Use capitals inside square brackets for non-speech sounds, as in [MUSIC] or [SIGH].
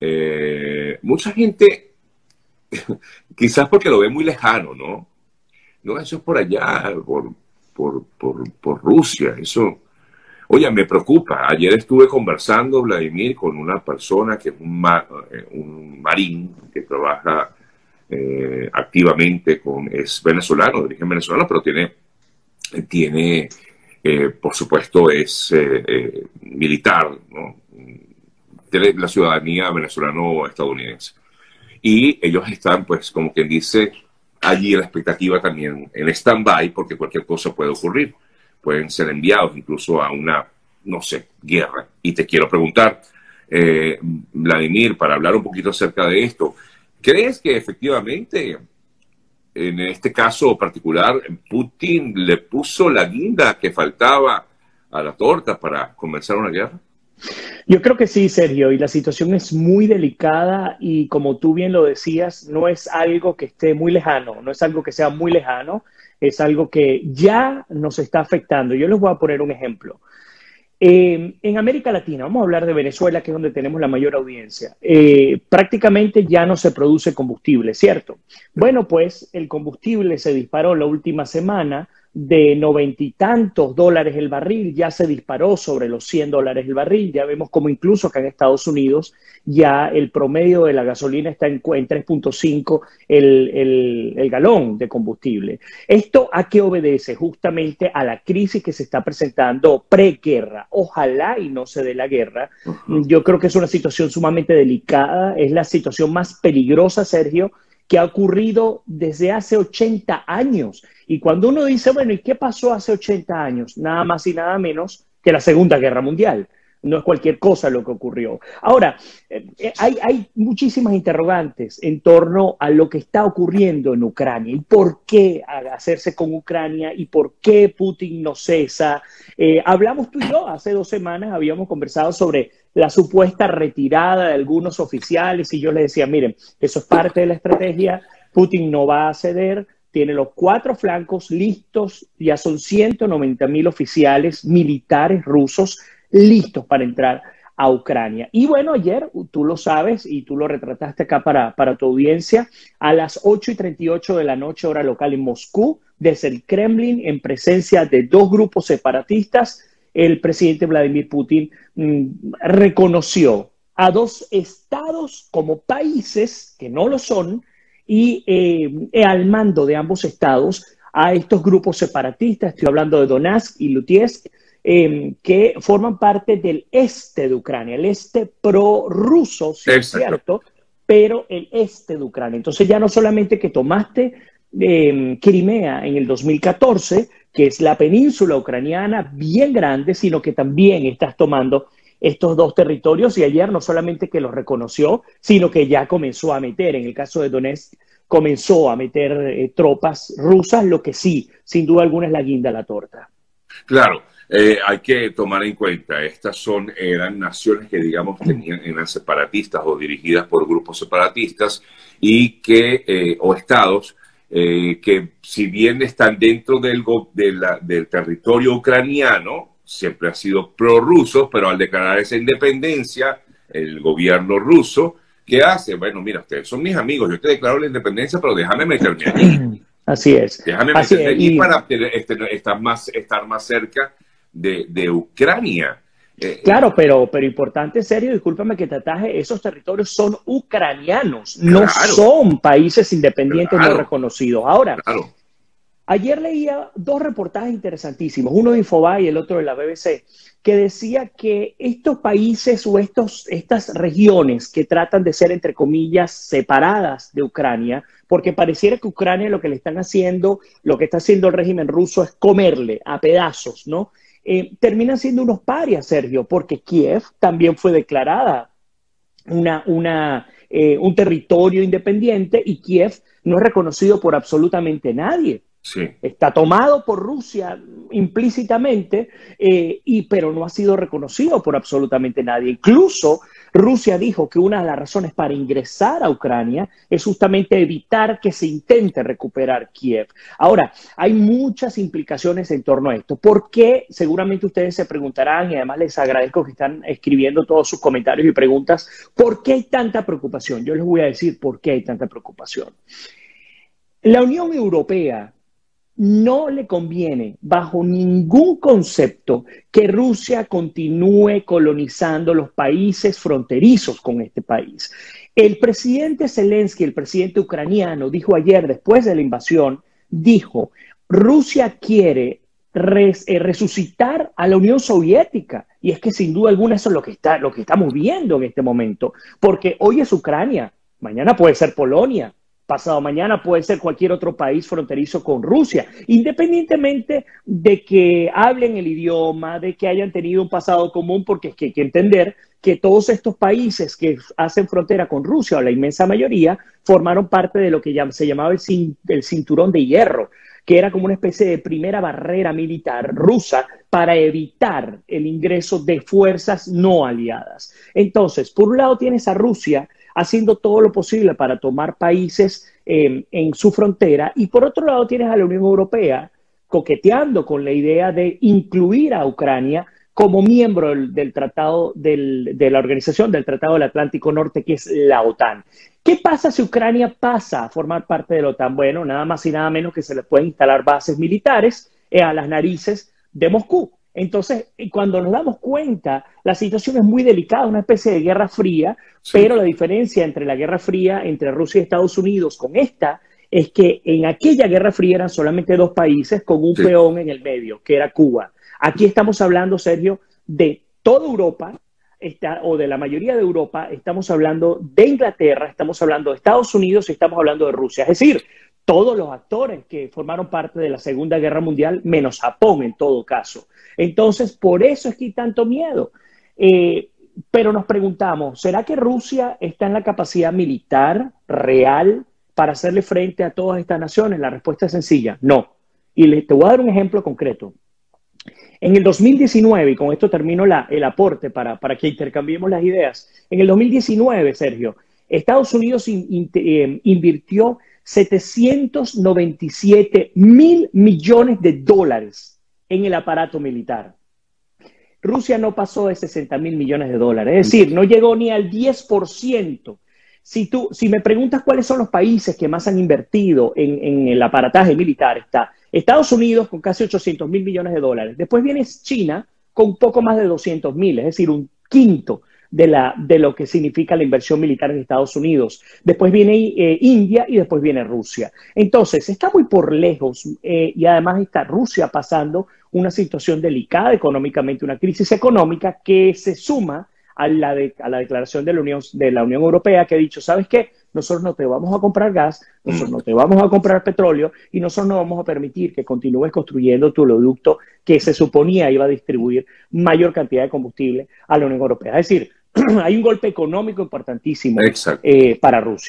eh, mucha gente, [LAUGHS] quizás porque lo ve muy lejano, ¿no? No, eso es por allá, por, por, por, por Rusia, eso... Oye, me preocupa. Ayer estuve conversando, Vladimir, con una persona que es un, eh, un marín que trabaja eh, activamente con, es venezolano, de origen venezolano, pero tiene, tiene por supuesto, es militar, ¿no? La ciudadanía venezolano-estadounidense. Y ellos están, pues, como quien dice, allí la expectativa también en stand-by, porque cualquier cosa puede ocurrir. Pueden ser enviados incluso a una, no sé, guerra. Y te quiero preguntar, eh, Vladimir, para hablar un poquito acerca de esto, ¿crees que efectivamente, en este caso particular, Putin le puso la guinda que faltaba a la torta para comenzar una guerra? Yo creo que sí, Sergio, y la situación es muy delicada y como tú bien lo decías, no es algo que esté muy lejano, no es algo que sea muy lejano, es algo que ya nos está afectando. Yo les voy a poner un ejemplo. Eh, en América Latina, vamos a hablar de Venezuela, que es donde tenemos la mayor audiencia, eh, prácticamente ya no se produce combustible, ¿cierto? Bueno, pues el combustible se disparó la última semana de noventa y tantos dólares el barril, ya se disparó sobre los 100 dólares el barril. Ya vemos como incluso acá en Estados Unidos ya el promedio de la gasolina está en, en 3.5 el, el, galón de combustible. ¿Esto a qué obedece? Justamente a la crisis que se está presentando preguerra. Ojalá y no se dé la guerra. Yo creo que es una situación sumamente delicada, es la situación más peligrosa, Sergio, que ha ocurrido desde hace 80 años. Y cuando uno dice, bueno, ¿y qué pasó hace 80 años? Nada más y nada menos que la Segunda Guerra Mundial. No es cualquier cosa lo que ocurrió. Ahora, eh, eh, hay, muchísimas interrogantes en torno a lo que está ocurriendo en Ucrania y por qué hacerse con Ucrania y por qué Putin no cesa. Eh, hablamos tú y yo hace dos semanas, habíamos conversado sobre la supuesta retirada de algunos oficiales y yo le decía, miren, eso es parte de la estrategia, Putin no va a ceder, tiene los cuatro flancos listos, ya son 190 mil oficiales militares rusos listos para entrar a Ucrania. Y bueno, ayer, tú lo sabes y tú lo retrataste acá para, para tu audiencia, a las 8 y 38 de la noche, hora local en Moscú, desde el Kremlin, en presencia de dos grupos separatistas, el presidente Vladimir Putin mm, reconoció a dos estados como países que no lo son y eh, al mando de ambos estados a estos grupos separatistas, estoy hablando de Donetsk y Lutiesk, em, que forman parte del este de Ucrania, el este prorruso, sí es cierto, pero el este de Ucrania. Entonces ya no solamente que tomaste eh, Crimea en el 2014, que es la península ucraniana bien grande, sino que también estás tomando estos dos territorios y ayer no solamente que los reconoció, sino que ya comenzó a meter, en el caso de Donetsk, comenzó a meter eh, tropas rusas, lo que sí, sin duda alguna es la guinda a la torta. Claro, eh, hay que tomar en cuenta, estas son, eran naciones que digamos tenían, eran separatistas o dirigidas por grupos separatistas y que, eh, o estados eh, que si bien están dentro del, del territorio ucraniano, siempre ha sido prorruso, pero al declarar esa independencia, el gobierno ruso, ¿qué hace? Bueno, mira, ustedes son mis amigos, yo te declaro la independencia, pero déjame meterme allí. [CLEARS THROAT] Así es. Déjame meterme allí para este, estar, más, estar más cerca de, de Ucrania. Eh, claro, pero, pero importante, serio, discúlpame que te ataje, esos territorios son ucranianos, no son países independientes no reconocidos. Ahora, ayer leía dos reportajes interesantísimos, uno de Infobae y el otro de la BBC, que decía que estos países o estos, estas regiones que tratan de ser, entre comillas, separadas de Ucrania, porque pareciera que Ucrania lo que le están haciendo, lo que está haciendo el régimen ruso es comerle a pedazos, ¿no? Eh, terminan siendo unos parias, Sergio, porque Kiev también fue declarada una, una, eh, un territorio independiente y Kiev no es reconocido por absolutamente nadie. Sí. Está tomado por Rusia implícitamente, eh, y, pero no ha sido reconocido por absolutamente nadie. Incluso Rusia dijo que una de las razones para ingresar a Ucrania es justamente evitar que se intente recuperar Kiev. Ahora, hay muchas implicaciones en torno a esto. ¿Por qué? Seguramente ustedes se preguntarán y además les agradezco que están escribiendo todos sus comentarios y preguntas. ¿Por qué hay tanta preocupación? Yo les voy a decir por qué hay tanta preocupación. La Unión Europea no le conviene bajo ningún concepto que Rusia continúe colonizando los países fronterizos con este país. El presidente Zelensky, el presidente ucraniano, dijo ayer, después de la invasión, dijo, Rusia quiere eh, resucitar a la Unión Soviética. Y es que sin duda alguna eso es lo que, está, lo que estamos viendo en este momento, porque hoy es Ucrania, mañana puede ser Polonia, pasado mañana puede ser cualquier otro país fronterizo con Rusia, independientemente de que hablen el idioma, de que hayan tenido un pasado común, porque es que hay que entender que todos estos países que hacen frontera con Rusia, o la inmensa mayoría, formaron parte de lo que se llamaba el, cinturón de hierro, que era como una especie de primera barrera militar rusa para evitar el ingreso de fuerzas no aliadas. Entonces, por un lado tienes a Rusia, haciendo todo lo posible para tomar países em, en su frontera. Y por otro lado tienes a la Unión Europea coqueteando con la idea de incluir a Ucrania como miembro del, tratado de la organización del Tratado del Atlántico Norte, que es la OTAN. ¿Qué pasa si Ucrania pasa a formar parte de la OTAN? Bueno, nada más y nada menos que se le pueden instalar bases militares eh, a las narices de Moscú. Entonces, cuando nos damos cuenta, la situación es muy delicada, una especie de guerra fría, pero la diferencia entre la guerra fría entre Rusia y Estados Unidos con esta es que en aquella guerra fría eran solamente dos países con un peón en el medio, que era Cuba. Aquí estamos hablando, Sergio, de toda Europa, o de la mayoría de Europa, estamos hablando de Inglaterra, estamos hablando de Estados Unidos y estamos hablando de Rusia. Es decir, todos los actores que formaron parte de la Segunda Guerra Mundial, menos Japón en todo caso. Entonces, por eso es que hay tanto miedo. Eh, pero nos preguntamos, ¿será que Rusia está en la capacidad militar real para hacerle frente a todas estas naciones? La respuesta es sencilla, no. Y te voy a dar un ejemplo concreto. En el 2019, y con esto termino el aporte para, que intercambiemos las ideas, en el 2019, Sergio, Estados Unidos eh, invirtió 797 mil millones de dólares en el aparato militar. Rusia no pasó de 60 mil millones de dólares, es decir, no llegó ni al 10%. Si, tú, si me preguntas cuáles son los países que más han invertido en, el aparataje militar, está Estados Unidos con casi 800 mil millones de dólares. Después viene China con poco más de 200 mil, es decir, un quinto de, la, de lo que significa la inversión militar en Estados Unidos. Después viene eh, India y después viene Rusia. Entonces, está muy por lejos eh, y además está Rusia pasando una situación delicada económicamente, una crisis económica que se suma a la, a la declaración de la, Unión, de la Unión Europea que ha dicho, ¿sabes qué? Nosotros no te vamos a comprar gas, nosotros no te vamos a comprar petróleo y nosotros no vamos a permitir que continúes construyendo tu oleoducto que se suponía iba a distribuir mayor cantidad de combustible a la Unión Europea. Es decir, [CLEARS THROAT] hay un golpe económico importantísimo eh, para Rusia.